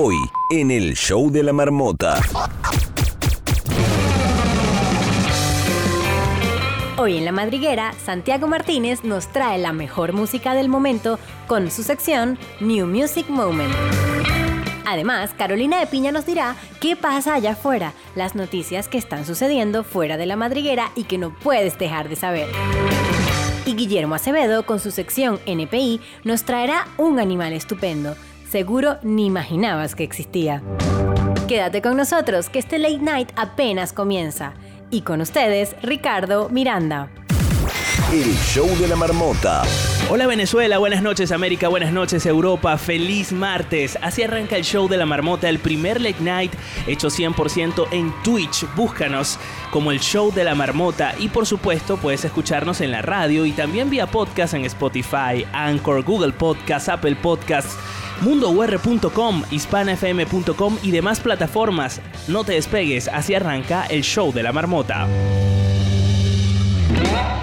Hoy, en el show de la marmota. Hoy en La Madriguera, Santiago Martínez nos trae la mejor música del momento con su sección New Music Moment. Además, Carolina de Piña nos dirá qué pasa allá afuera, las noticias que están sucediendo fuera de La Madriguera y que no puedes dejar de saber. Y Guillermo Acevedo, con su sección NPI, nos traerá un animal estupendo. Seguro ni imaginabas que existía. Quédate con nosotros, que este late night apenas comienza. Y con ustedes, Ricardo Miranda. El show de la marmota. Hola Venezuela, buenas noches América, buenas noches Europa, feliz martes. Así arranca el show de la marmota, el primer late night hecho 100% en Twitch. Búscanos como el show de la marmota y por supuesto puedes escucharnos en la radio y también vía podcast en Spotify, Anchor, Google Podcast, Apple Podcasts mundour.com, hispanafm.com y demás plataformas. No te despegues, así arranca el show de la marmota.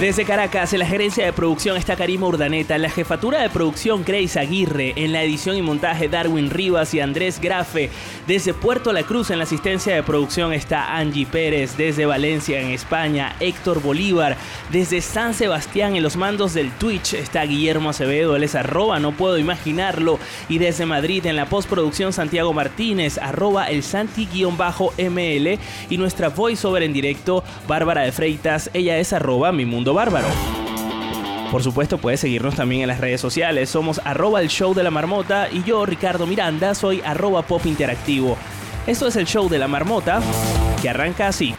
Desde Caracas, en la gerencia de producción está Karima Urdaneta, la jefatura de producción Grace Aguirre, en la edición y montaje Darwin Rivas y Andrés Grafe. Desde Puerto La Cruz, en la asistencia de producción está Angie Pérez, desde Valencia, en España, Héctor Bolívar, desde San Sebastián, en los mandos del Twitch está Guillermo Acevedo, él es arroba, no puedo imaginarlo, y desde Madrid, en la postproducción Santiago Martínez, arroba el Santi-ML, y nuestra voiceover en directo, Bárbara de Freitas, ella es arroba mi mundo Bárbaro. Por supuesto, puedes seguirnos también en las redes sociales. Somos arroba el show de la marmota y yo, Ricardo Miranda, soy arroba pop interactivo. Esto es el show de la marmota que arranca así.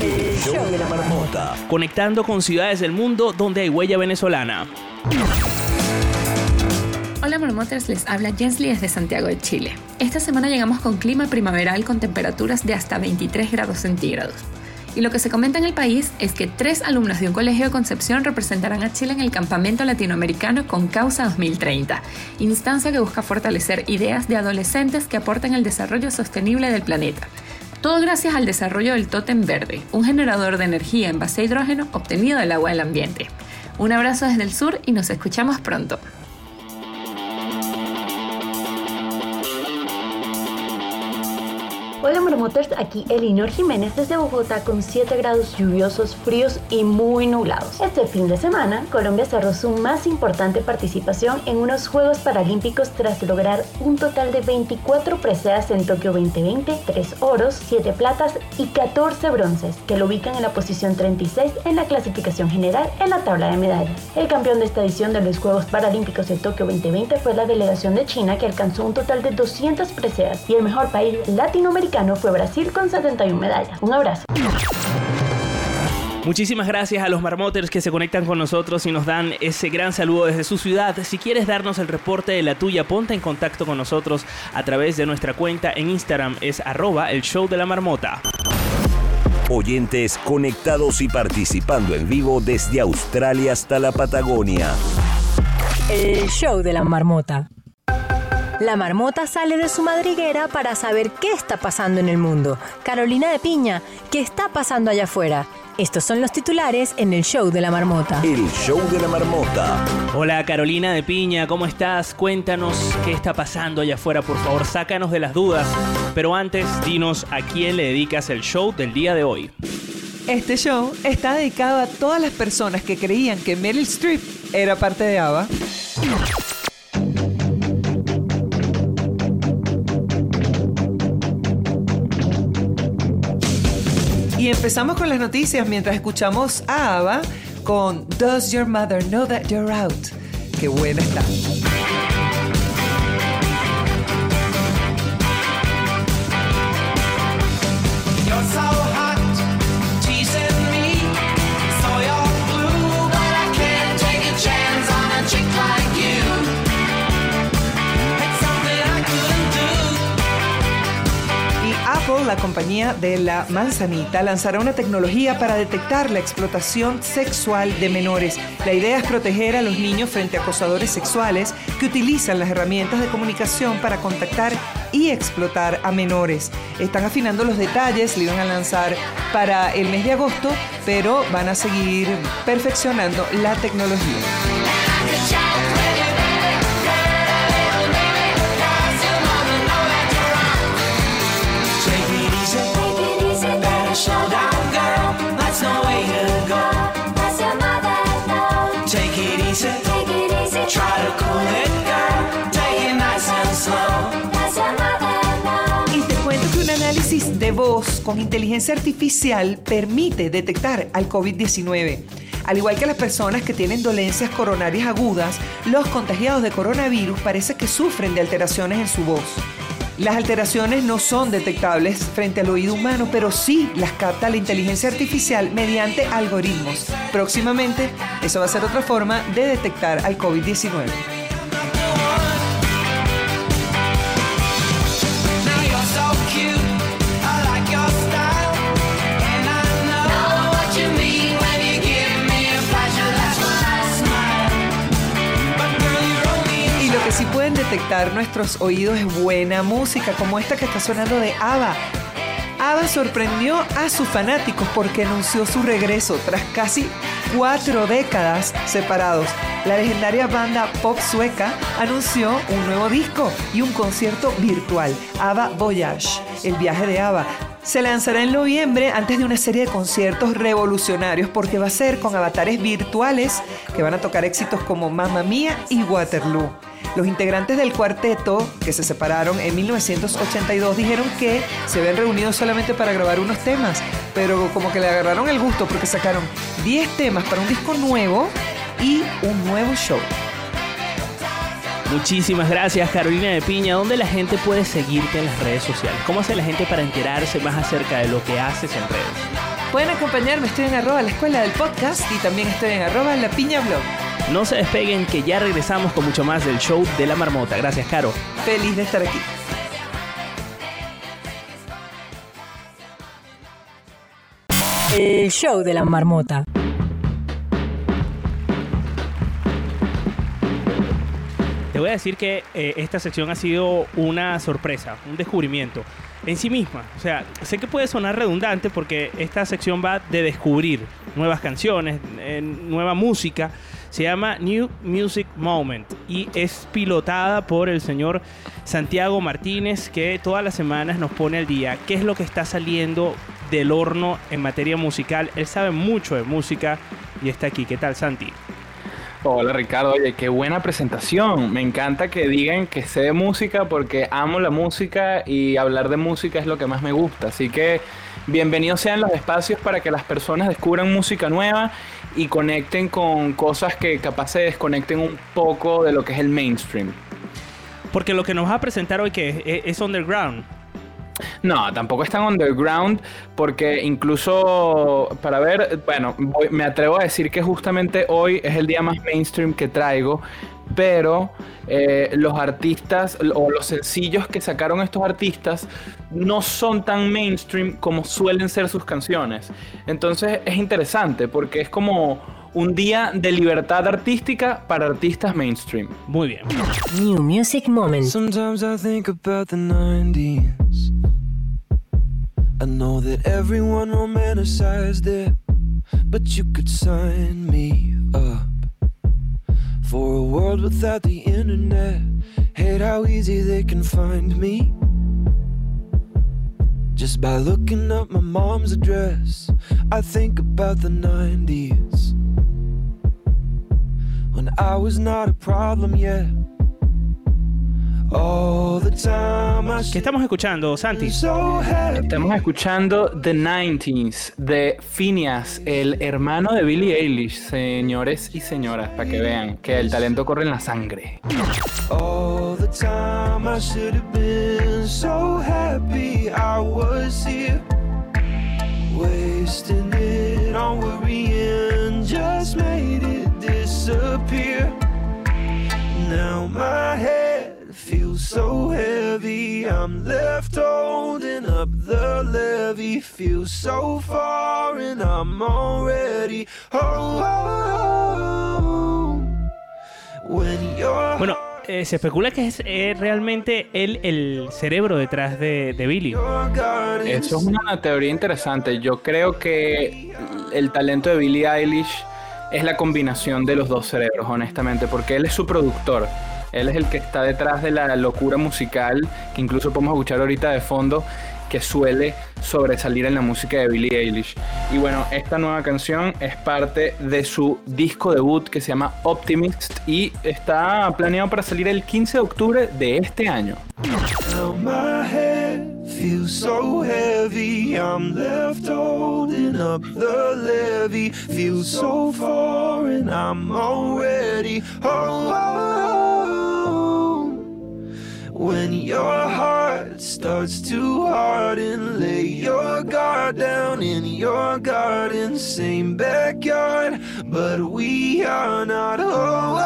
El show de la marmota. Conectando con ciudades del mundo donde hay huella venezolana. Hola Marmoters, les habla Jensly desde Santiago de Chile. Esta semana llegamos con clima primaveral con temperaturas de hasta 23 grados centígrados. Y lo que se comenta en el país es que tres alumnos de un colegio de Concepción representarán a Chile en el Campamento Latinoamericano con Causa 2030, instancia que busca fortalecer ideas de adolescentes que aporten el desarrollo sostenible del planeta. Todo gracias al desarrollo del Totem Verde, un generador de energía en base a hidrógeno obtenido del agua del ambiente. Un abrazo desde el sur y nos escuchamos pronto. Hola Marmoters, aquí Elinor Jiménez desde Bogotá con 7 grados lluviosos, fríos y muy nublados. Este fin de semana, Colombia cerró su más importante participación en unos Juegos Paralímpicos tras lograr un total de 24 preseas en Tokio 2020, 3 oros, 7 platas y 14 bronces, que lo ubican en la posición 36 en la clasificación general en la tabla de medallas. El campeón de esta edición de los Juegos Paralímpicos de Tokio 2020 fue la delegación de China que alcanzó un total de 200 preseas y el mejor país latinoamericano fue Brasil con 71 medallas. Un abrazo. Muchísimas gracias a los marmoters que se conectan con nosotros y nos dan ese gran saludo desde su ciudad. Si quieres darnos el reporte de la tuya, ponte en contacto con nosotros a través de nuestra cuenta en Instagram, es arroba el show de la marmota. Oyentes conectados y participando en vivo desde Australia hasta la Patagonia. El show de la marmota. La marmota sale de su madriguera para saber qué está pasando en el mundo. Carolina de Piña, ¿qué está pasando allá afuera? Estos son los titulares en el show de la marmota. El show de la marmota. Hola Carolina de Piña, ¿cómo estás? Cuéntanos qué está pasando allá afuera, por favor, sácanos de las dudas. Pero antes, dinos a quién le dedicas el show del día de hoy. Este show está dedicado a todas las personas que creían que Meryl Streep era parte de ABBA. Y empezamos con las noticias mientras escuchamos a ABBA con Does Your Mother Know That You're Out? Qué buena está. La compañía de la manzanita, lanzará una tecnología para detectar la explotación sexual de menores. La idea es proteger a los niños frente a acosadores sexuales que utilizan las herramientas de comunicación para contactar y explotar a menores. Están afinando los detalles, le iban a lanzar para el mes de agosto, pero van a seguir perfeccionando la tecnología. Análisis de voz con inteligencia artificial permite detectar al COVID-19. Al igual que las personas que tienen dolencias coronarias agudas, los contagiados de coronavirus parece que sufren de alteraciones en su voz. Las alteraciones no son detectables frente al oído humano, pero sí las capta la inteligencia artificial mediante algoritmos. Próximamente, eso va a ser otra forma de detectar al COVID-19. Detectar nuestros oídos es buena música, como esta que está sonando de ABBA. ABBA sorprendió a sus fanáticos porque anunció su regreso tras casi cuatro décadas separados. La legendaria banda pop sueca anunció un nuevo disco y un concierto virtual, ABBA Voyage, el viaje de ABBA. Se lanzará en noviembre antes de una serie de conciertos revolucionarios porque va a ser con avatares virtuales que van a tocar éxitos como Mamma Mía y Waterloo. Los integrantes del cuarteto, que se separaron en 1982, dijeron que se habían reunido solamente para grabar unos temas, pero como que le agarraron el gusto porque sacaron 10 temas para un disco nuevo y un nuevo show. Muchísimas gracias Carolina de Piña. ¿Dónde la gente puede seguirte en las redes sociales? ¿Cómo hace la gente para enterarse más acerca de lo que haces en redes? Pueden acompañarme, estoy en arroba la escuela del podcast y también estoy en arroba la piña blog. No se despeguen que ya regresamos con mucho más del show de la marmota. Gracias, Caro. Feliz de estar aquí. El show de la marmota. Te voy a decir que eh, esta sección ha sido una sorpresa, un descubrimiento en sí misma. O sea, sé que puede sonar redundante porque esta sección va de descubrir nuevas canciones, eh, nueva música. Se llama New Music Moment y es pilotada por el señor Santiago Martínez que todas las semanas nos pone al día qué es lo que está saliendo del horno en materia musical. Él sabe mucho de música y está aquí. ¿Qué tal, Santi? Hola Ricardo, oye, qué buena presentación. Me encanta que digan que sé de música porque amo la música y hablar de música es lo que más me gusta. Así que bienvenidos sean los espacios para que las personas descubran música nueva y conecten con cosas que capaz se desconecten un poco de lo que es el mainstream. Porque lo que nos va a presentar hoy que es, es underground. No, tampoco es tan underground porque incluso para ver, bueno, voy- me atrevo a decir que justamente hoy es el día más mainstream que traigo, pero eh, los artistas o los sencillos que sacaron estos artistas no son tan mainstream como suelen ser sus canciones. Entonces es interesante porque es como un día de libertad artística para artistas mainstream. Muy bien. New Music Moment. Sometimes I think about the 90s. I know that everyone romanticized it, but you could sign me up for a world without the internet. Hate how easy they can find me. Just by looking up my mom's address, I think about the 90s. When I was not a problem yet. ¿Qué estamos escuchando, Santi? Estamos escuchando The 90s de Phineas, el hermano de Billie Eilish, señores y señoras, para que vean que el talento corre en la sangre. All the time I should have been so happy I was here. Wasting it on worrying just made it disappear. Now my head so heavy. I'm left holding up the levee. Feel so far and I'm already home. When you're Bueno, eh, se especula que es eh, realmente él el cerebro detrás de, de Billy. Eso es una teoría interesante. Yo creo que el talento de Billie Eilish es la combinación de los dos cerebros, honestamente, porque él es su productor. Él es el que está detrás de la locura musical, que incluso podemos escuchar ahorita de fondo, que suele sobresalir en la música de Billie Eilish. Y bueno, esta nueva canción es parte de su disco debut que se llama Optimist y está planeado para salir el 15 de octubre de este año. When your heart starts to harden, lay your guard down in your garden. Same backyard, but we are not home.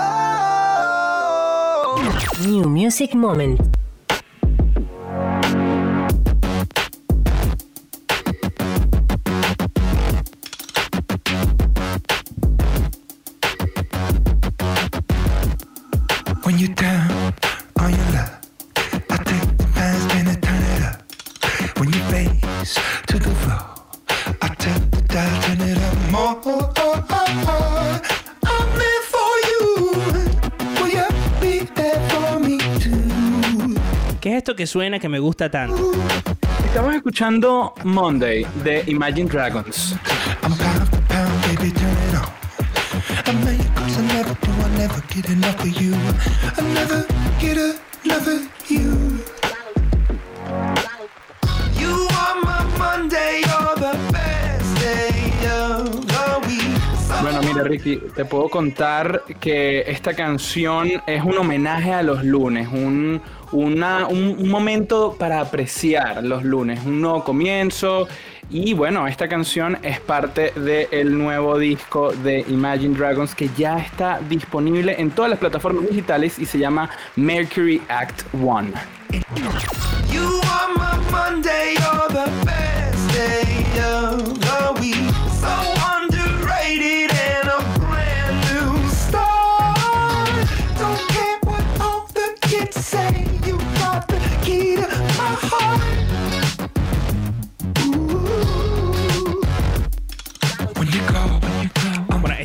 New Music Moment. Que suena que me gusta tanto? Estamos escuchando Monday de Imagine Dragons. Bueno, mira Ricky, te puedo contar que esta canción es un homenaje a los lunes, un, una- un- un momento para apreciar los lunes, un nuevo comienzo. Y bueno, esta canción es parte del nuevo disco de Imagine Dragons que ya está disponible en todas las plataformas digitales y se llama Mercury Act One. You are my Monday, you're the best day of the week.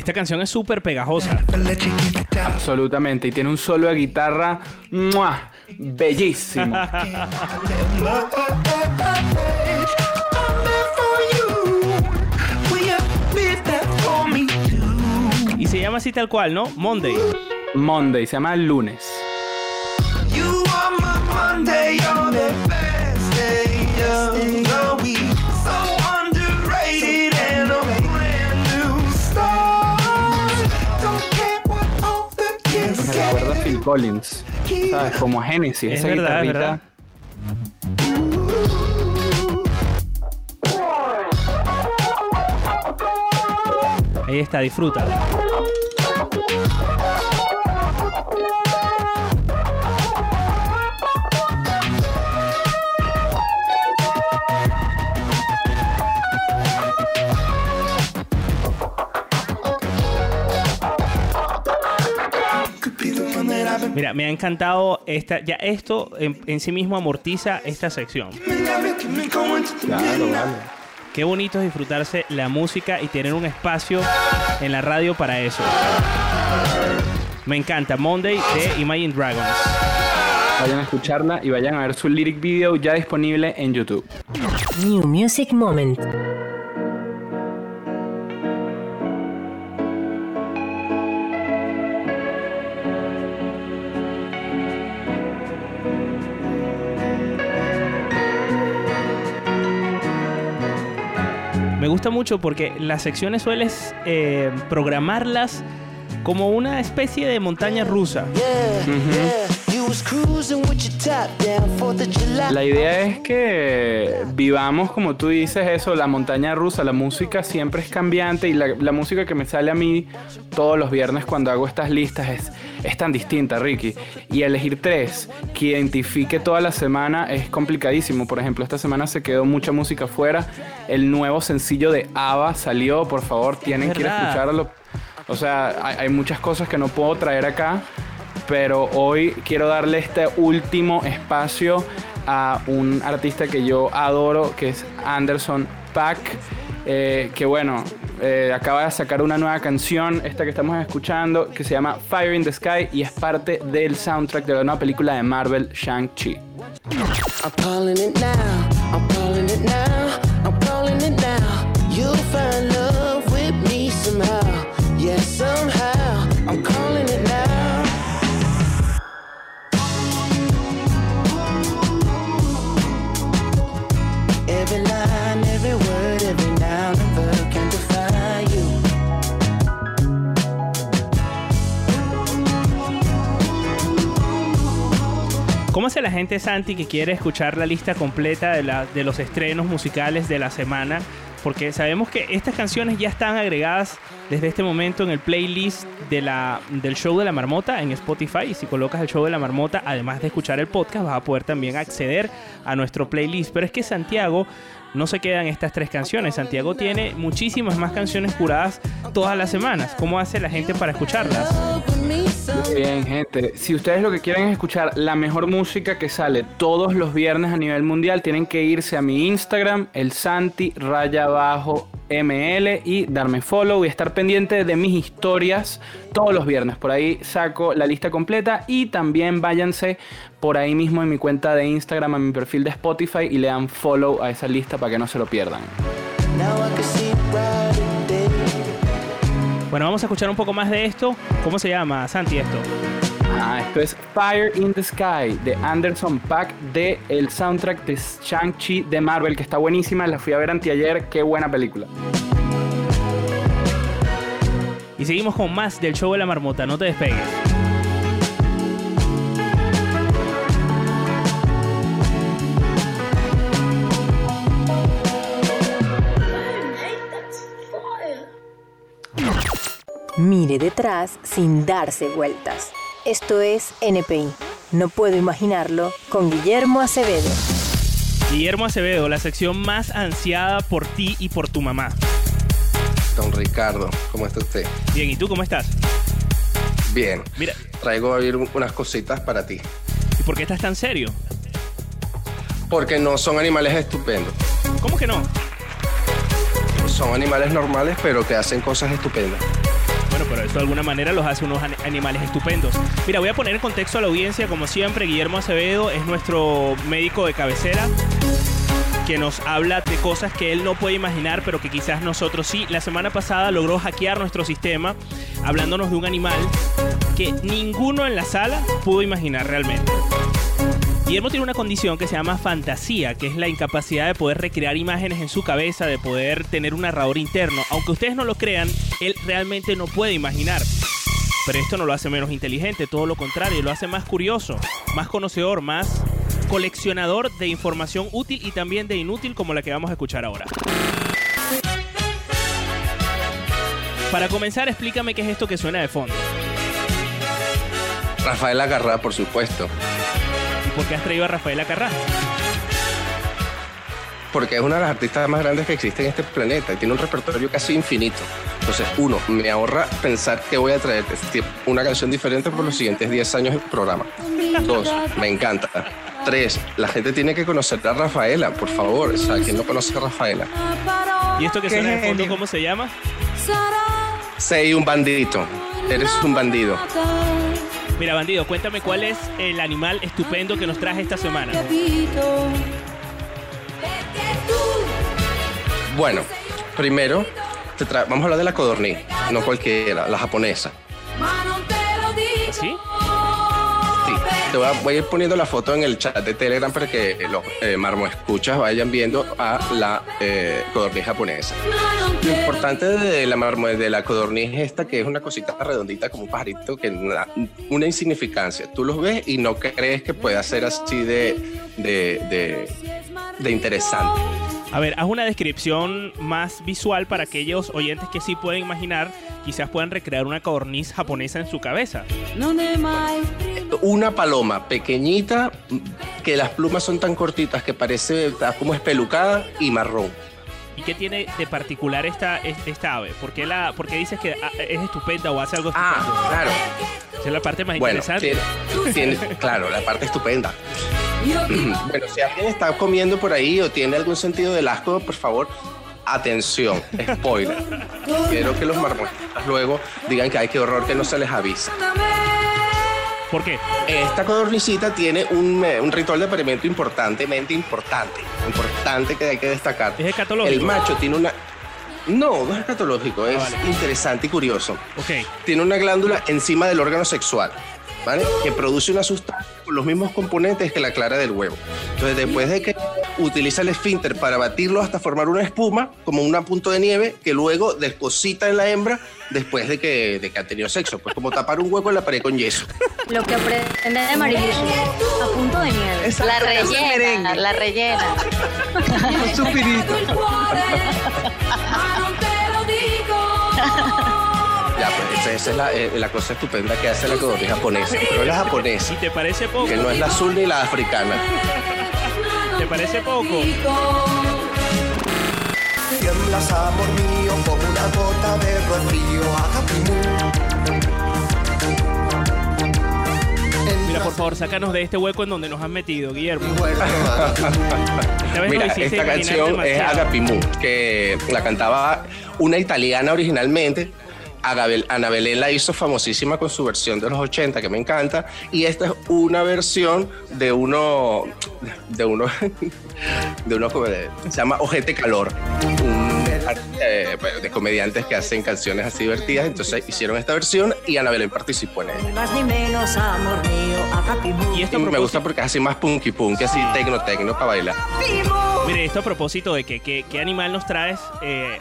Esta canción es súper pegajosa. Absolutamente, y tiene un solo de guitarra ¡mua! bellísimo. Y se llama así tal cual, ¿no? Monday. Monday, se llama lunes. You are my Monday, you're the best day of the week. Me recuerda a Phil Collins, ¿sabes? Como Genesis, Es esa verdad, es guitarrita. verdad. Ahí está, disfruta. Mira, me ha encantado esta. Ya esto en, en sí mismo amortiza esta sección. Claro, vale. Qué bonito es disfrutarse la música y tener un espacio en la radio para eso. Me encanta Monday de Imagine Dragons. Vayan a escucharla y vayan a ver su lyric video ya disponible en YouTube. New Music Moment. Gusta mucho porque las secciones sueles eh, programarlas como una especie de montaña rusa. Top down, 4th of July. La idea es que vivamos, como tú dices, eso, la montaña rusa, la música siempre es cambiante y la, la música que me sale a mí todos los viernes cuando hago estas listas es, es tan distinta, Ricky. Y elegir tres que identifique toda la semana es complicadísimo. Por ejemplo, esta semana se quedó mucha música fuera. El nuevo sencillo de ABBA salió, por favor, tienen que ir a escucharlo. O sea, hay, hay muchas cosas que no puedo traer acá, pero hoy quiero darle este último espacio a un artista que yo adoro, que es Anderson Paak, eh, que bueno, eh, acaba de sacar una nueva canción, esta que estamos escuchando, que se llama Fire in the Sky y es parte del soundtrack de la nueva película de Marvel, Shang-Chi. I'm calling ¿Cómo hace la gente, Santi, que quiere escuchar la lista completa de, los estrenos musicales de la semana? Porque sabemos que estas canciones ya están agregadas desde este momento en el playlist de la, del show de la marmota en Spotify. Y si colocas el show de la marmota, además de escuchar el podcast, vas a poder también acceder a nuestro playlist. Pero es que Santiago no se quedan estas tres canciones. Santiago tiene muchísimas más canciones curadas todas las semanas. ¿Cómo hace la gente para escucharlas? Bien, gente. Si ustedes lo que quieren es escuchar la mejor música que sale todos los viernes a nivel mundial, tienen que irse a mi Instagram, el Santi raya abajo ML y darme follow y estar pendiente de mis historias todos los viernes. Por ahí saco la lista completa y también váyanse por ahí mismo en mi cuenta de Instagram, a mi perfil de Spotify y le dan follow a esa lista para que no se lo pierdan. Bueno, vamos a escuchar un poco más de esto. ¿Cómo se llama, Santi, esto? Ah, esto es Fire in the Sky de Anderson Pack de el soundtrack de Shang-Chi de Marvel, que está buenísima. La fui a ver anteayer. Qué buena película. Y seguimos con más del show de la marmota. No te despegues. Mire detrás sin darse vueltas. Esto es NPI. No puedo imaginarlo con Guillermo Acevedo. Guillermo Acevedo, la sección más ansiada por ti y por tu mamá. Don Ricardo, ¿cómo está usted? Bien, ¿y tú cómo estás? Bien. Mira, Traigo a ir unas cositas para ti. ¿y por qué estás tan serio? Porque no son animales estupendos. ¿Cómo que no? Son animales normales, pero que hacen cosas estupendas. De alguna manera los hace unos an- animales estupendos. Mira, voy a poner en contexto a la audiencia, como siempre, Guillermo Acevedo es nuestro médico de cabecera que nos habla de cosas que él no puede imaginar, pero que quizás nosotros sí. La semana pasada logró hackear nuestro sistema hablándonos de un animal que ninguno en la sala pudo imaginar realmente. Guillermo tiene una condición que se llama fantasía, que es la incapacidad de poder recrear imágenes en su cabeza, de poder tener un narrador interno. Aunque ustedes no lo crean, él realmente no puede imaginar. Pero esto no lo hace menos inteligente, todo lo contrario, lo hace más curioso, más conocedor, más coleccionador de información útil y también de inútil como la que vamos a escuchar ahora. Para comenzar, explícame qué es esto que suena de fondo. Rafael Agarrá, por supuesto. ¿Y por qué has traído a Rafaela Carrá? Porque es una de las artistas más grandes que existe en este planeta y tiene un repertorio casi infinito. Entonces, uno, me ahorra pensar que voy a traer este- una canción diferente por los siguientes 10 años del programa. Dos, me encanta. Tres, la gente tiene que conocer a Rafaela, por favor. O sea, ¿quién no conoce a Rafaela? ¿Y esto que Qué suena de fondo, cómo se llama? Sei un bandidito. Eres un bandido. Mira, bandido, cuéntame cuál es el animal estupendo que nos traje esta semana. Bueno, primero, te vamos a hablar de la codorniz, no cualquiera, la japonesa. ¿Sí? Te voy a, ir poniendo la foto en el chat de Telegram para que los eh, marmoescuchas vayan viendo a la eh, codorniz japonesa. Lo importante de la marmo de la codorniz es esta que es una cosita redondita como un pajarito que na- una insignificancia. Tú los ves y no crees que pueda ser así de, de interesante. A ver, haz una descripción más visual para aquellos oyentes que sí pueden imaginar, quizás puedan recrear una codorniz japonesa en su cabeza. Una paloma pequeñita que las plumas son tan cortitas que parece como espelucada y marrón. ¿Y qué tiene de particular esta, es- esta ave? ¿Por qué, la, por qué dices que ah, es estupenda o hace algo estupendo? Ah, claro. Esa es la parte más Bueno, interesante. tiene, tiene- claro, la parte estupenda. Bueno, si alguien está comiendo por ahí o tiene algún sentido del asco, por favor, atención, spoiler. Quiero que los marmonistas luego digan que hay que horror que no se les avisa. ¿Por qué? Esta codornicita tiene un, eh, un ritual de apareamiento importantemente importante, importante que hay que destacar. ¿Es escatológico? El macho tiene una... No, no es escatológico, es Ah, vale. interesante y curioso. Ok. Tiene una glándula encima del órgano sexual, ¿vale? Que produce una sustancia con los mismos componentes que la clara del huevo. Entonces, después de que utiliza el esfínter para batirlo hasta formar una espuma, como un punto de nieve, que luego deposita en la hembra después de que, de que ha tenido sexo. Pues como tapar un hueco en la pared con yeso. Lo que aprende de Marilyn a punto de nieve. Exacto, La rellena, la rellena. Un suspirito. Ya, pues esa, es la, eh, la cosa estupenda que hace la codorniz japonesa. Pero es la japonesa, ¿Y te parece poco? que no es la azul ni la africana. ¿Te parece poco? Tiemblas, amor mío, como una gota de rocío. Mira, por favor, sácanos de este hueco en donde nos han metido, Guillermo. Mira, esta canción es. Agapimu, que la cantaba una italiana originalmente. Agabel- Ana Belén la hizo famosísima con su versión de los 80, que me encanta. Y esta es una versión de uno, de uno, de uno como de- se llama Ojete Calor. Un eh, bueno, de comediantes que hacen canciones así divertidas. Entonces hicieron esta versión y Ana Belén participó en ella. Más ni menos, amor mío, Agapimu. Y esto me gusta porque es así más punky punky, así tecno tecno para bailar. mire, esto a propósito de que, qué animal nos traes, eh,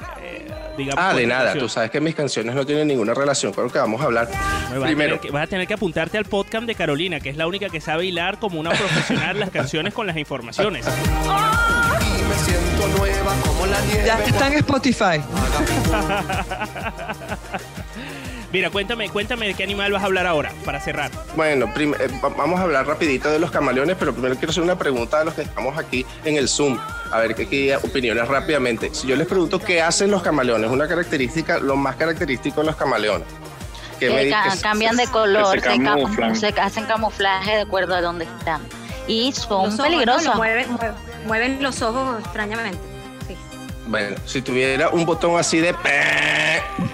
digamos. Ah, por de nada. Tú sabes que mis canciones no tienen ninguna relación con lo que vamos a hablar. Me vas, Primero, a tener que, vas a tener que apuntarte al podcast de Carolina, que es la única que sabe hilar como una profesional las canciones con las informaciones. Y me siento nueva como la nieve. Ya está en Spotify. Mira, cuéntame, cuéntame de qué animal vas a hablar ahora, para cerrar. bueno, eh, va- vamos a hablar rapidito de los camaleones, pero primero quiero hacer una pregunta a los que estamos aquí en el Zoom. A ver qué qué opiniones rápidamente. Si yo les pregunto qué hacen los camaleones, una característica, lo más característico de los camaleones. ¿Qué me Que ca- que- cambian de color, se se, ca- camuflan. se hacen camuflaje de acuerdo a dónde están. Y son Los ojos, ¿no? peligrosos. Mueven, mueven, mueven los ojos extrañamente. Sí. Bueno, si tuviera un botón así de...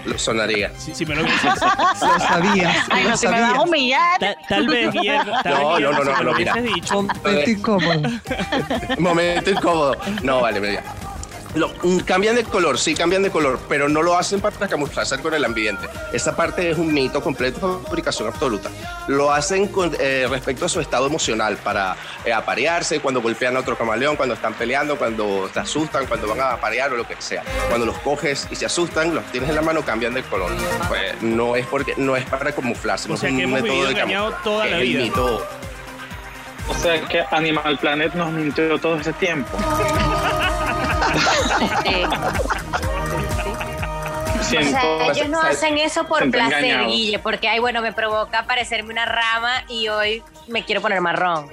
lo sonaría. Si, si me lo dices. Lo sabías. Ay, lo no, si me vas a humillar. Ta- tal vez, No, vez, no, no, no, no, mira. dicho. Momento incómodo. Momento incómodo. No, vale, mira. Lo- mm, cambian de color, sí cambian de color, pero no lo hacen para camuflarse con el ambiente. Esa parte es un mito completo, fabricación absoluta. Lo hacen con, eh, respecto a su estado emocional, para eh, aparearse, cuando golpean a otro camaleón, cuando están peleando, cuando te asustan, cuando van a aparear o lo que sea. Cuando los coges y se asustan, los tienes en la mano, cambian de color. Pues no es porque no es para camuflarse, O no es sea, un que hemos método de camuflaje, toda la vida. mito. O sea que Animal Planet nos mintió todo ese tiempo. Sí. O sea, ellos no hacen eso por placer, engañado. Guille, porque, ay, bueno, me provoca parecerme una rama y hoy me quiero poner marrón.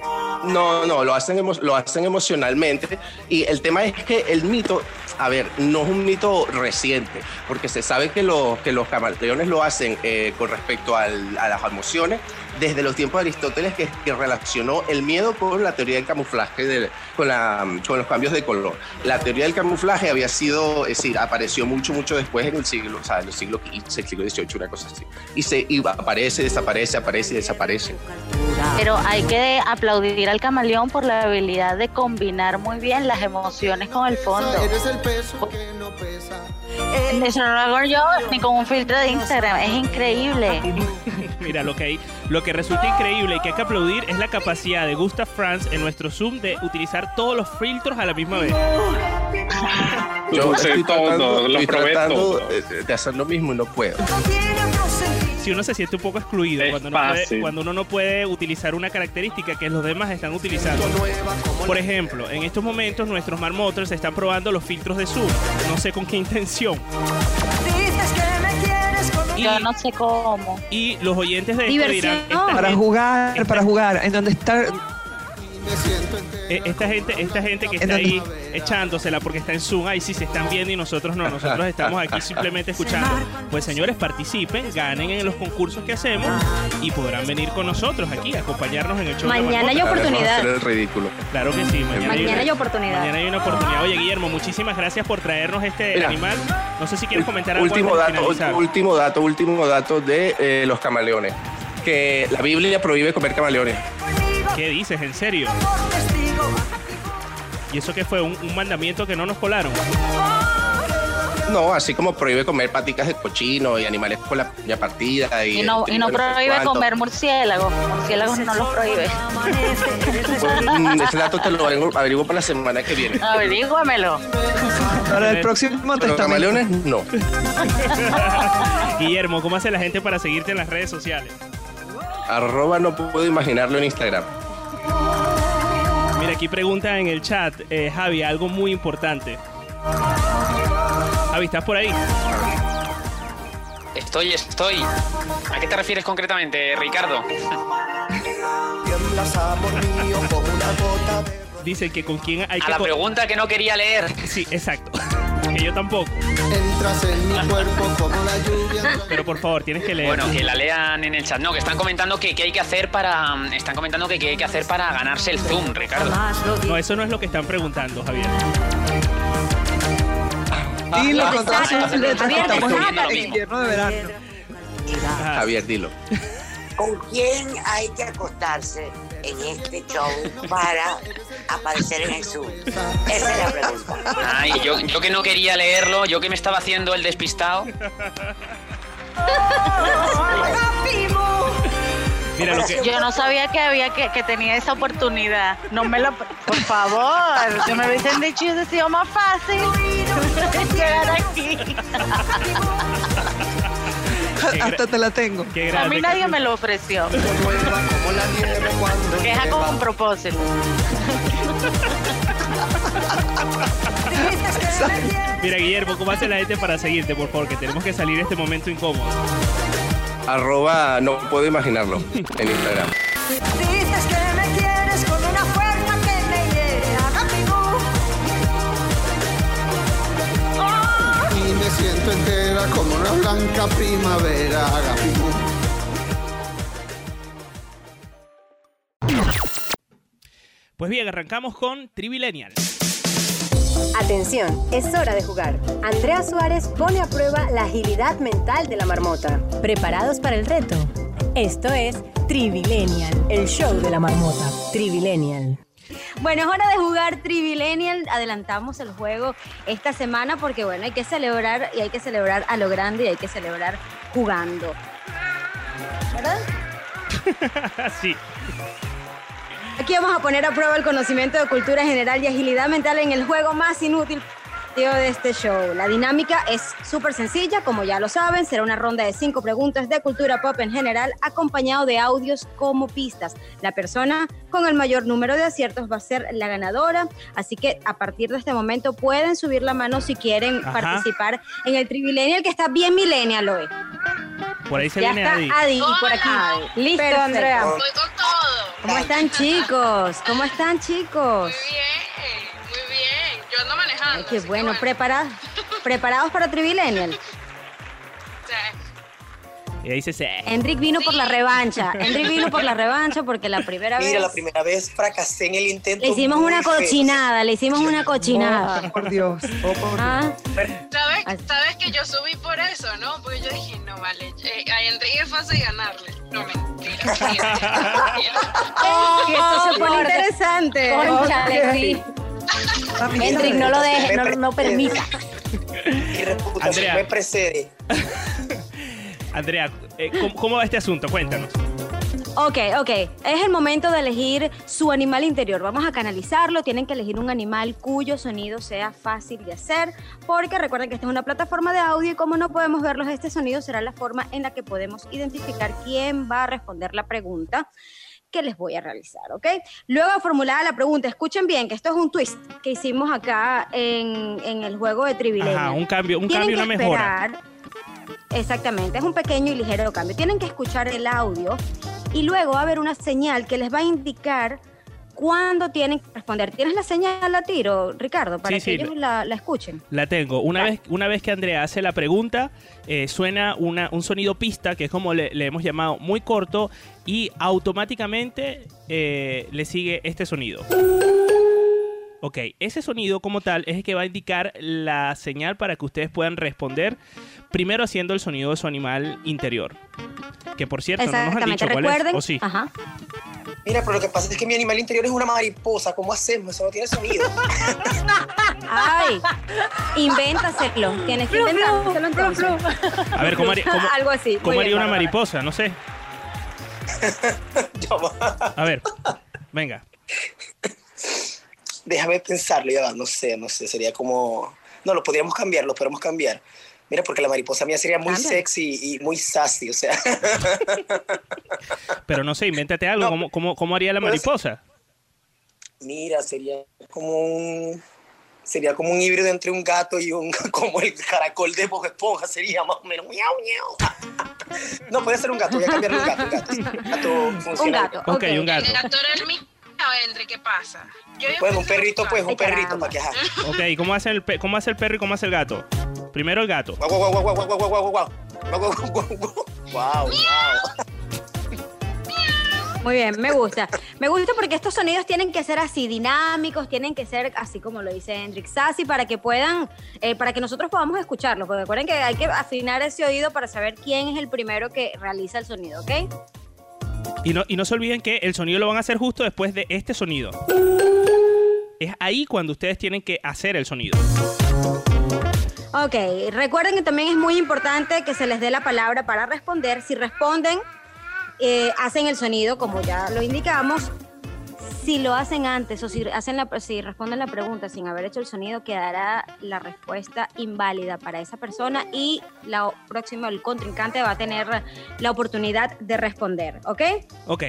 No, no, lo hacen, emo- lo hacen emocionalmente. Y el tema es que el mito, a ver, no es un mito reciente, porque se sabe que, los que los camaleones lo hacen eh, con respecto al- a las emociones desde los tiempos de Aristóteles, que, que relacionó el miedo con la teoría del camuflaje, de- con, la- con los cambios de color. La teoría del camuflaje había sido, es decir, apareció mucho, mucho después en el siglo, o sea, en el siglo XV, el siglo XVIII, una cosa así. Y se iba, aparece, desaparece, aparece y desaparece. Pero hay que aplaudir al camaleón por la habilidad de combinar muy bien las emociones con el fondo. Eres el peso que no pesa. Eso no lo hago yo ni con un filtro de Instagram. Es increíble. Mira, lo que hay, Lo que resulta increíble y que hay que aplaudir es la capacidad de Gustav Franz en nuestro Zoom de utilizar todos los filtros a la misma vez. Yo sé todo, lo probé todo. de, hacer lo mismo y no puedo. Si uno se siente un poco excluido cuando uno, puede, cuando uno no puede utilizar una característica que los demás están utilizando. Por ejemplo, en estos momentos nuestros marmoters están probando los filtros de Zoom. No sé con qué intención. Y, Yo no sé cómo. y los oyentes de esto Diversión. dirán, Para gente- jugar, para jugar. En donde está. Eh, esta gente, esta gente que ¿En está ahí echándosela porque está en Zoom, ahí sí se están viendo y nosotros no, nosotros estamos aquí simplemente escuchando. Pues señores, participen, ganen en los concursos que hacemos y podrán venir con nosotros aquí, a acompañarnos en el show. de la Mañana hay oportunidad. Hacer el ridículo. Claro que sí, mañana, Mañana hay oportunidad. Mañana hay una oportunidad. Oye, Guillermo, muchísimas gracias por traernos este Mira. animal. No sé si quieres comentar algo Último dato, último dato, último dato de eh, los camaleones. Que la Biblia prohíbe comer camaleones. ¿Qué dices? ¿En serio? ¿Y eso qué fue? ¿Un, un mandamiento que no nos colaron? No, así como prohíbe comer paticas de cochino y animales con la piña partida. Y, Y no, y no sé prohíbe cuánto. comer murciélagos. Murciélagos no los prohíbe. Ese dato te lo averiguo para la semana que viene. Averíguamelo. Para el próximo Pero testamento. camaleones, no. Guillermo, ¿cómo hace la gente para seguirte en las redes sociales? Arroba no puedo imaginarlo en Instagram. Aquí pregunta en el chat, eh, Javi, algo muy importante. Javi, ¿estás por ahí? Estoy, estoy. ¿A qué te refieres concretamente, Ricardo? Dice que con quién hay A que... la co- pregunta que no quería leer. Sí, exacto. Que yo tampoco. Entras en mi cuerpo como la lluvia. Pero por favor, tienes que leer. Bueno, que la lean en el chat. No, que están comentando que qué hay que hacer para. Están comentando que qué hay que hacer para ganarse el Zoom, Ricardo. No, eso no es lo que están preguntando, Javier. Dilo Ah, con todas sus letras. Invierno de verano. Javier, dilo. ¿Con quién hay que acostarse en este show para aparecer en el Zoom? Esa es la pregunta. Ay, yo, yo que no quería leerlo, yo que me estaba haciendo el despistado. Mira, lo que... Yo no sabía que había que, que tenía esa oportunidad. No me lo. Por favor, que me hubiesen dicho hubiese sido más fácil llegar aquí. Hasta te la tengo. A mí nadie me lo ofreció. Es con propósito. Mira, Guillermo, ¿cómo hace la gente para seguirte, por favor? Que tenemos que salir de este momento incómodo. Arroba no puedo imaginarlo en Instagram. Dices que me quieres con una fuerza que me hiere. Agapimú. Y me siento entera como una blanca primavera. Agapimú. Pues bien, arrancamos con Trivilenial. Atención, es hora de jugar. Andrea Suárez pone a prueba la agilidad mental de la marmota. ¿Preparados para el reto? Esto es Trivilenial, el show de la marmota. Trivilenial. Bueno, es hora de jugar Trivilenial. Adelantamos el juego esta semana porque, bueno, hay que celebrar y hay que celebrar a lo grande y hay que celebrar jugando. ¿Verdad? sí. Aquí vamos a poner a prueba el conocimiento de cultura general y agilidad mental en el juego más inútil de este show. La dinámica es súper sencilla, como ya lo saben, será una ronda de cinco preguntas de cultura pop en general, acompañado de audios como pistas. La persona con el mayor número de aciertos va a ser la ganadora, así que a partir de este momento pueden subir la mano si quieren Ajá. participar en el Trivilenial, que está bien millennial hoy. Por ahí se Ya viene está Adi. Adi por aquí. Listo, Perfecto. Andrea. Voy con todo. ¿Cómo están, chicos? ¿Cómo están, chicos? Muy bien, yo ando manejando. Ay, qué bueno. ¿Preparados? ¿Preparados para Trivilenial? Y ahí dice, sí. Enric vino por la revancha. Enric vino por la revancha porque la primera Mira, vez la primera vez fracasé en el intento. le hicimos una feo. cochinada, le hicimos una cochinada. Oh, por Dios. Oh, por Ah, ¿Sabes, sabes que yo subí por eso, ¿no? Porque yo dije, no, vale, eh, a Enrique es fácil ganarle. No, mentira. que esto se pone interesante. Sí. Enric, no lo dejes, no, no permita. Mi reputación me precede. Andrea, eh, ¿cómo, cómo va este asunto? Cuéntanos. Ok, ok. Es el momento de elegir su animal interior. Vamos a canalizarlo. Tienen que elegir un animal cuyo sonido sea fácil de hacer. Porque recuerden que esta es una plataforma de audio y como no podemos verlos, este sonido será la forma en la que podemos identificar quién va a responder la pregunta que les voy a realizar, ¿ok? Luego formulada la pregunta, escuchen bien que esto es un twist que hicimos acá en, en el juego de Trivilegio. Ajá, un cambio, un Tienen cambio, una mejora. Exactamente, es un pequeño y ligero cambio. Tienen que escuchar el audio y luego va a haber una señal que les va a indicar cuándo tienen que responder. ¿Tienes la señal a tiro, Ricardo, para Sí, que sí, ellos la, la escuchen? La tengo. Una vez, una vez que Andrea hace la pregunta, eh, suena una, un sonido pista, que es como le, le hemos llamado, muy corto, y automáticamente eh, le sigue este sonido. Ok, ese sonido como tal es el que va a indicar la señal para que ustedes puedan responder, primero haciendo el sonido de su animal interior. Que por cierto, no nos han dicho cuál es. recuerden. ¿O sí? Ajá. Mira, pero lo que pasa es que mi animal interior es una mariposa. ¿Cómo hacemos? Eso no tiene sonido. Ay, invéntaselo. Tienes que inventárselo entonces. A ver, ¿cómo haría, cómo- Algo así. cómo haría bien, una mariposa? No sé. A ver, venga. Déjame pensarlo, ya va, no sé, no sé, sería como... No, lo podríamos cambiar, lo podemos cambiar. Mira, porque la mariposa mía sería muy sexy y muy sassy, o sea... Pero no sé, invéntate algo. ¿Cómo, cómo, cómo haría la Pues- mariposa? Mira, sería como un... Sería como un híbrido entre un gato y un... Como el caracol de Bob Esponja, sería más o menos... Miau, miau. No, puede ser un gato, voy a cambiarle un gato, un gato. Un gato. Ok, un gato. El gato era el mío, Endri, ¿qué pasa? Yo bueno, un perrito, pues, un perrito, para que ajá. ¿cómo hace, el pe ¿cómo hace el perro y cómo hace el gato? Primero el gato. Guau, guau, guau, guau, guau, guau, guau, guau. Guau, guau, guau. Muy bien, me gusta. Me gusta porque estos sonidos tienen que ser así dinámicos, tienen que ser así como lo dice Hendrix Sassy, para que puedan, eh, para que nosotros podamos escucharlos. Porque recuerden que hay que afinar ese oído para saber quién es el primero que realiza el sonido, ¿ok? Y no, y no se olviden que el sonido lo van a hacer justo después de este sonido. Es ahí cuando ustedes tienen que hacer el sonido. Ok, recuerden que también es muy importante que se les dé la palabra para responder. Si responden, eh, hacen el sonido como ya lo indicamos. Si lo hacen antes o si, hacen la, si responden la pregunta sin haber hecho el sonido, quedará la respuesta inválida para esa persona y la próxima, el contrincante va a tener la oportunidad de responder, ¿ok? Ok.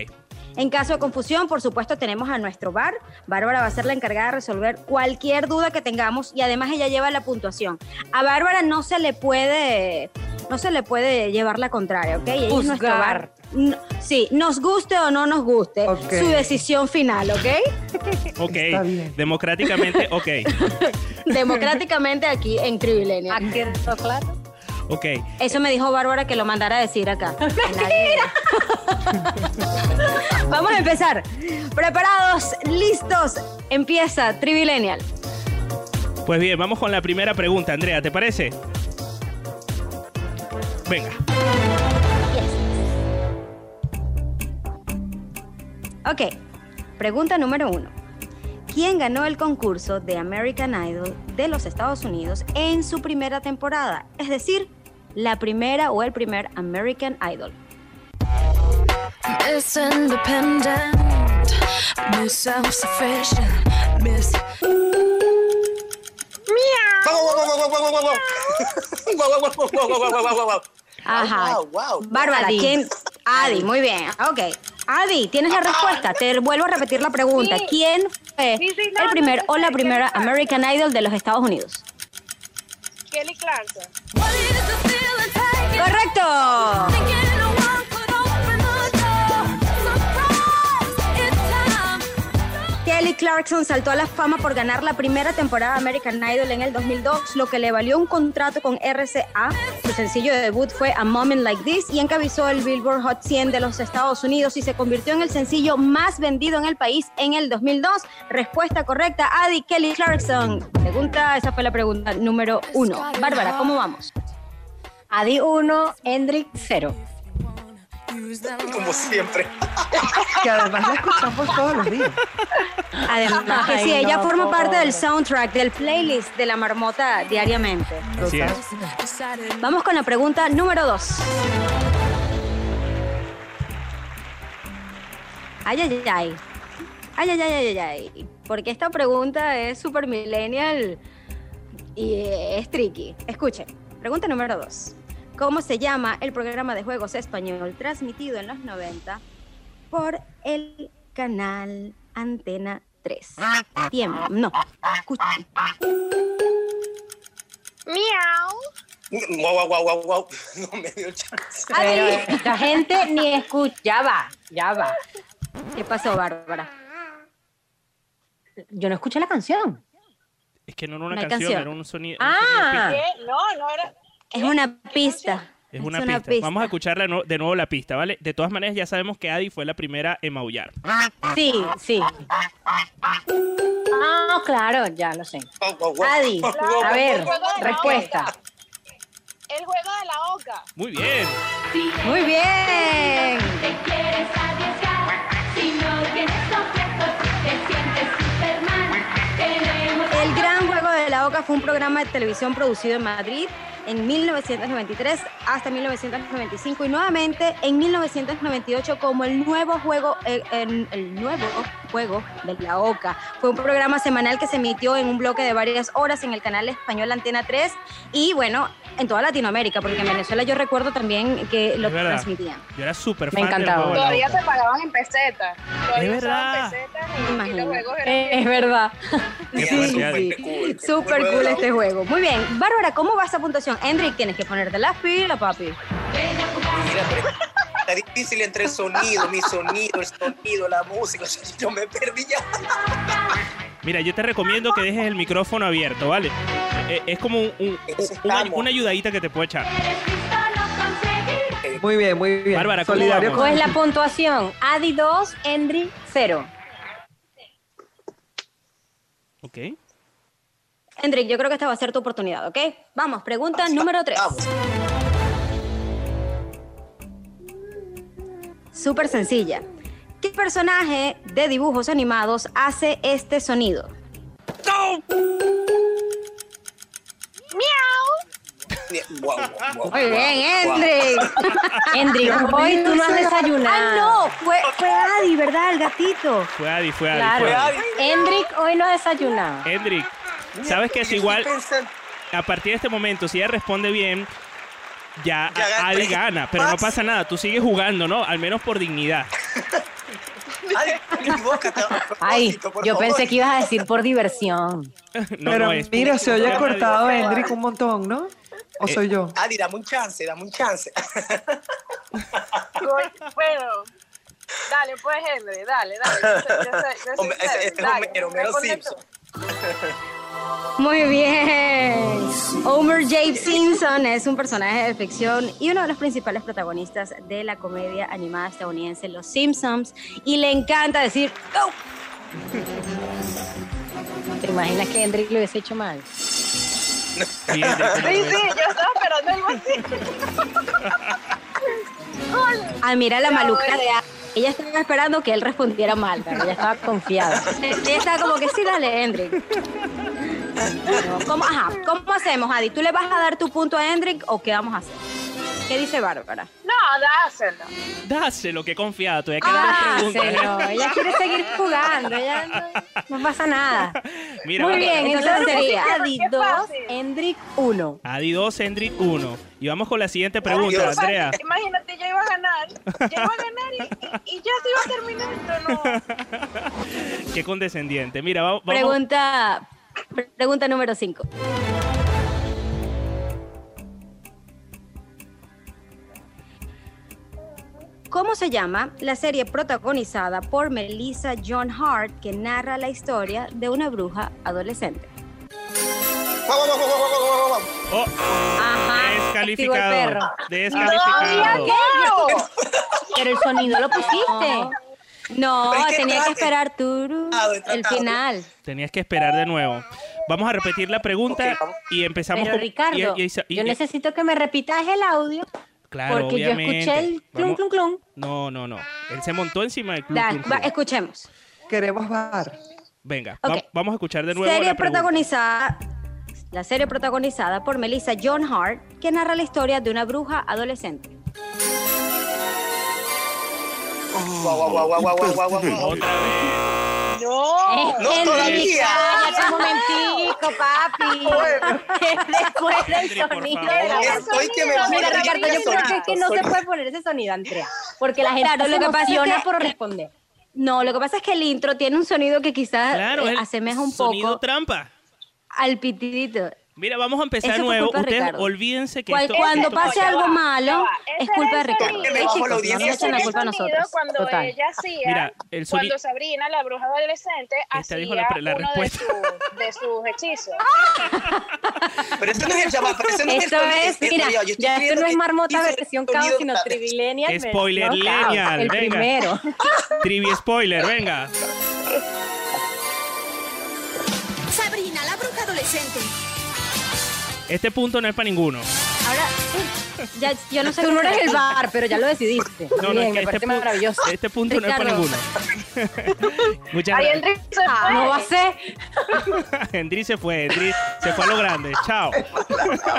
En caso de confusión, por supuesto, tenemos a nuestro bar. Bárbara va a ser la encargada de resolver cualquier duda que tengamos y además ella lleva la puntuación. A Bárbara no se le puede, no se le puede llevar la contraria, ¿ok? Ella es nuestro bar. No- sí, nos guste o no nos guste, su decisión final, ¿ok? Ok. Está bien. Democráticamente, ok. Democráticamente aquí en Trivilenio. ¿A qué claro? Ok. Eso me dijo Bárbara que lo mandara a decir acá. Vamos a empezar. ¿Preparados? ¿Listos? Empieza Trivilenial. Pues bien, vamos con la primera pregunta, Andrea, ¿te parece? Venga. Ok, pregunta número uno. ¿Quién ganó el concurso de American Idol de los Estados Unidos en su primera temporada? Es decir, la primera o el primer American Idol. Miss Independent, Miss Self-Sufficient, Miss. Ajá. Wow, wow. Bárbara, ¿quién? Adi, muy bien. Ok. Adi, ¿tienes la respuesta? Te vuelvo a repetir la pregunta. Sí. ¿Quién fue Sí, sí, no, el primer no, o la ¿qué primera? American Idol de los Estados Unidos? Kelly Clarkson. ¡Correcto! Kelly Clarkson saltó a la fama por ganar la primera temporada de American Idol en el 2002, lo que le valió un contrato con RCA. Su sencillo de debut fue A Moment Like This y encabezó el Billboard Hot 100 de los Estados Unidos y se convirtió en el sencillo más vendido en el país en el 2002. Respuesta correcta, Adi Kelly Clarkson. Pregunta, esa fue la pregunta número uno. Bárbara, ¿cómo vamos? Adi 1, Hendrik 0. Como siempre. Que además la escuchamos todos los días. Además que sí, ella no, forma parte del soundtrack, del playlist de la marmota diariamente. Así es. Vamos con la pregunta número dos. Ay, ay, ay. Ay, ay, ay, ay, ay, ay. Porque esta pregunta es super millennial y es tricky. Escuchen, pregunta número dos. ¿Cómo se llama el programa de juegos español transmitido en los 90 por el canal Antena 3? Tiempo. No, escuchen. Miau. Guau, guau, guau, guau, guau. No me dio chance. Pero esta gente ni escucha. Ya va, ya va. ¿Qué pasó, Bárbara? Yo no escuché la canción. Es que no era una canción, canción. era un sonido. Ah. ¿Qué? No, no era. Es una pista. Es una, pista. Vamos a escucharla no- de nuevo la pista, ¿vale? De todas maneras, ya sabemos que Adi fue la primera en maullar. Sí, sí. Ah, claro, ya lo sé. Adi, a ver, respuesta. El juego de la oca. Muy bien. Muy bien. El Gran Juego de la Oca fue un programa de televisión producido en Madrid en 1993 hasta 1995 y nuevamente en 1998 como el nuevo juego eh, el nuevo juego de la Oca. Fue un programa semanal que se emitió en un bloque de varias horas en el canal español Antena 3 y bueno, en toda Latinoamérica, porque en Venezuela yo recuerdo también que lo transmitían. Yo era súper Me fan del encantaba. Todavía se pagaban en pesetas. Todavía Es verdad. pesetas y, y los juegos eran Eh, es verdad. Sí, sí. Súper cool este juego. Muy bien. Bárbara, ¿cómo va esa puntuación? Hendrik, tienes que ponerte las pilas, papi. Mira, pero está difícil entre el sonido, mi sonido, el sonido, la música. Yo me perdí ya. Mira, yo te recomiendo que dejes el micrófono abierto, ¿vale? Eh, Es como un- un- una, una ayudadita que te puede echar. Muy bien, muy bien. Bárbara, ¿cómo Solidario vamos? con- ¿Cuál es la puntuación? Adi 2, Hendrik 0. Ok. Hendrik, yo creo que esta va a ser tu oportunidad, ¿ok? Vamos, pregunta número 3. Súper sencilla. ¿Qué personaje de dibujos animados hace este sonido? Guau, guau, guau, Muy bien, Hendrik. Hendrik, hoy tú no has desayunado. Ah, no, fue, fue Adi, ¿verdad? El gatito. Fue Adi, fue Adi. Claro. Fue Adi. Hendrik hoy no ha desayunado. Hendrik, ¿sabes que es igual? A partir de este momento, si ella responde bien, ya, Ya gana. Pero no pasa nada, tú sigues jugando, ¿no? Al menos por dignidad. Ay, equivócate. Ay, por yo favor. pensé que ibas a decir por diversión. No, Pero no es. mira, se oye cortado. Hendrik, un montón, ¿no? ¿O Eh, soy yo? Adi, dame un chance, dame un chance. Bueno, dale, pues, Henry, dale, dale. Yo sé- yo sé- yo sé Hombre, ese- Henry, ese es dale, Homero, Homero responde Simpson. Muy bien. Homer J. Simpson es un personaje de ficción y uno de los principales protagonistas de la comedia animada estadounidense Los Simpsons y le encanta decir "Go". ¿Te imaginas que Hendrik lo hubiese hecho mal? Sí, Hendrik, ¿cómo Sí, yo estaba esperando algo así. Ah, mira la maluca de A- Ella estaba esperando que él respondiera mal. Pero ella estaba confiada. Ella estaba como que sí, dale, Hendrik. Bueno, ¿Cómo, ajá, ¿Cómo hacemos, Adi? ¿Tú le vas a dar tu punto a Hendrik o qué vamos a hacer? ¿Qué dice Bárbara? No, dáselo. Dáselo, que confiada. Todavía quedan. Dáselo. Ella quiere seguir jugando. Ella no, no pasa nada. Mira, Muy bien, entonces sería Adi qué 2, fácil. Hendrik 1. Adi 2, Hendrik 1. Y vamos con la siguiente pregunta. Andrea. Imagínate, yo iba a ganar. Yo iba a ganar y, y- y ya se iba a terminar esto, no. Qué condescendiente. Mira, va- vamos. Pregunta, pregunta número 5. ¿Cómo se llama la serie protagonizada por Melissa John Hart que narra la historia de una bruja adolescente? Oh, Ajá. descalificado. Descalificado. Pero el sonido lo pusiste. No, es que tenía que esperar turu, Tratado, el final. Tenías que esperar de nuevo. Vamos a repetir la pregunta y empezamos Pero con. Ricardo, y- y- y- yo necesito que me repitas el audio Claro, porque yo escuché el clum, clum, clum. No, no, no. Él se montó encima del club. Da- clum, va, clum. escuchemos. Queremos bar. Venga, Ok. va- vamos a escuchar de nuevo Serie la protagonizada, la serie protagonizada por Melissa John Hart, que narra la historia de una bruja adolescente. Guau, guau, guau, guau, guau, guau, guau, guau. No, no todavía. Cállate un momentico, papi. Después del sonido. de la Estoy que me Mira. Ricardo, yo creo que, es que no se puede poner ese sonido, Andrea. Porque la gente Claro, se lo que pasa por responder. No, lo que pasa es que el intro tiene un sonido que quizás Claro, eh, asemeja un sonido poco trampa. al pitidito. Mira, vamos a empezar Eso nuevo. Ustedes Ricardo. olvídense que Cual- esto- cuando esto- pase algo malo, es culpa de Ricardo. Que me bajo chicos, la no echen la culpa a nosotros. cuando Total. ella hacía, Mira, el sonido- cuando Sabrina, la bruja adolescente, hacía dijo la pre- la uno de, respuesta. su- de sus hechizos. Pero ese no es el llamado, pero ese no es el Esto sonido, es, mira, ya esto no es marmota versión caos, sino trivilenial. Spoiler El venga. primero. Trivi spoiler, venga. Sabrina, la bruja adolescente. Este punto no es para ninguno. Ahora, ya, yo no sé Tú no eres el bar, pero ya lo decidiste. No, no, Bien, es que me este, parece pu- maravilloso. este punto no es para ninguno. Muchas gracias. Enrique se fue. no va a ser. Hendry se fue, Hendry se fue a lo grande. Chao.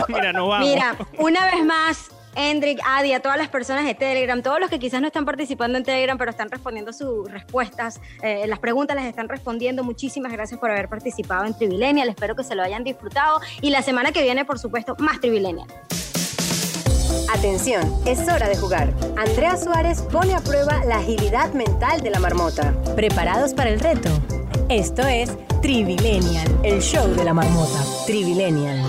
Mira, no vamos. Mira, una vez más, Hendrik, Adi, a todas las personas de Telegram, todos los que quizás no están participando en Telegram, pero están respondiendo sus respuestas, eh, las preguntas las están respondiendo. Muchísimas gracias por haber participado en Trivilenial. Espero que se lo hayan disfrutado. Y la semana que viene, por supuesto, más Trivilenial. Atención, es hora de jugar. Andrea Suárez pone a prueba la agilidad mental de la marmota. ¿Preparados para el reto? Esto es Trivilenial, el show de la marmota. Trivilenial.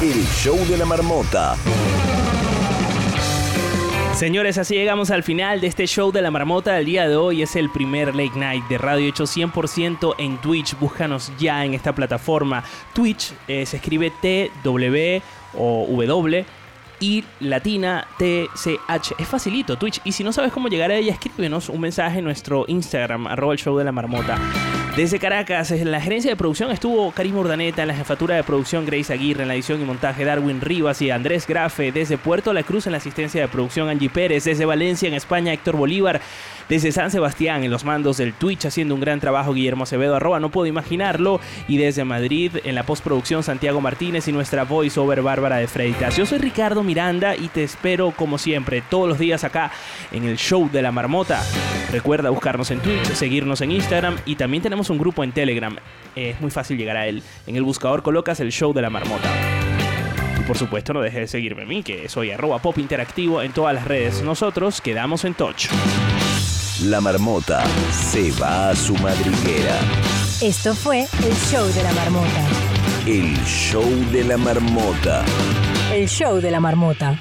El show de la marmota. Señores, así llegamos al final de este show de la marmota del día de hoy. Es el primer late night de radio hecho 100% en Twitch. Búscanos ya en esta plataforma. Twitch eh, se escribe T, W o W y latina TCH. Es facilito, Twitch. Y si no sabes cómo llegar a ella, escríbenos un mensaje en nuestro Instagram, arroba el show de la marmota. Desde Caracas, en la gerencia de producción estuvo Karim Urdaneta, en la jefatura de producción Grace Aguirre, en la edición y montaje Darwin Rivas y Andrés Grafe, desde Puerto La Cruz en la asistencia de producción Angie Pérez, desde Valencia en España Héctor Bolívar, desde San Sebastián en los mandos del Twitch haciendo un gran trabajo Guillermo Acevedo, arroba no puedo imaginarlo, y desde Madrid en la postproducción Santiago Martínez y nuestra voiceover Bárbara de Freitas. Yo soy Ricardo Miranda y te espero como siempre todos los días acá en el show de la marmota. Recuerda buscarnos en Twitch, seguirnos en Instagram y también tenemos un grupo en Telegram. Es muy fácil llegar a él. En el buscador colocas el show de la marmota. Y por supuesto no dejes de seguirme a mí, que soy arroba pop interactivo en todas las redes. Nosotros quedamos en touch. La marmota se va a su madriguera. Esto fue el show de la marmota. El show de la marmota. El show de la marmota.